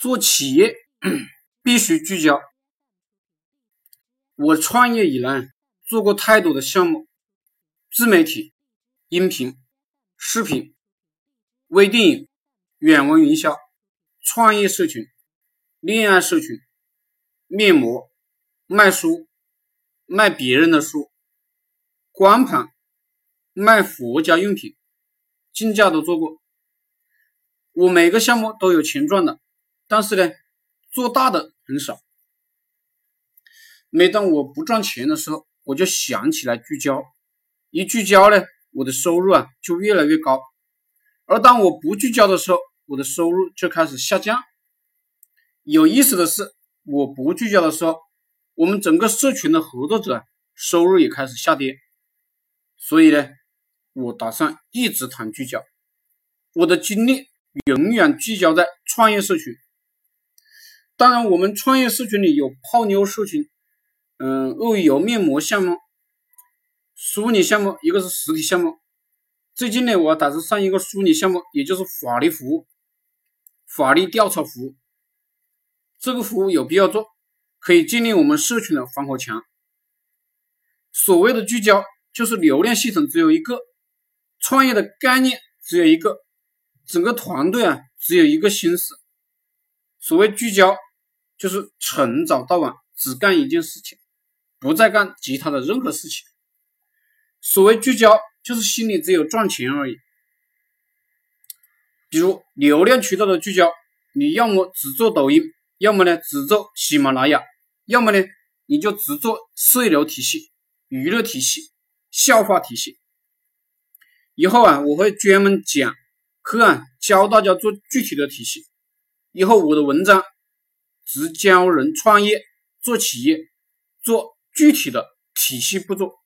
做企业必须聚焦。我创业以来做过太多的项目，自媒体、音频、视频、微电影、远文营销、创业社群、恋爱社群、面膜、卖书、卖别人的书、光盘、卖佛家用品，竞价都做过。我每个项目都有钱赚的，但是呢，做大的很少。每当我不赚钱的时候，我就想起来聚焦，一聚焦呢，我的收入啊就越来越高。而当我不聚焦的时候，我的收入就开始下降。有意思的是，我不聚焦的时候，我们整个社群的合作者收入也开始下跌。所以呢，我打算一直谈聚焦，我的精力永远聚焦在创业社群。当然，我们创业社群里有泡妞社群。嗯，鳄鱼油面膜项目、梳理项目，一个是实体项目。最近呢，我打算上一个梳理项目，也就是法律服务、法律调查服务。这个服务有必要做，可以建立我们社群的防火墙。所谓的聚焦，就是流量系统只有一个，创业的概念只有一个，整个团队啊只有一个心思。所谓聚焦，就是从早到晚只干一件事情。不再干其他的任何事情。所谓聚焦，就是心里只有赚钱而已。比如流量渠道的聚焦，你要么只做抖音，要么呢只做喜马拉雅，要么呢你就只做社流体系、娱乐体系、笑话体系。以后啊，我会专门讲课啊，教大家做具体的体系。以后我的文章只教人创业、做企业、做。具体的体系步骤。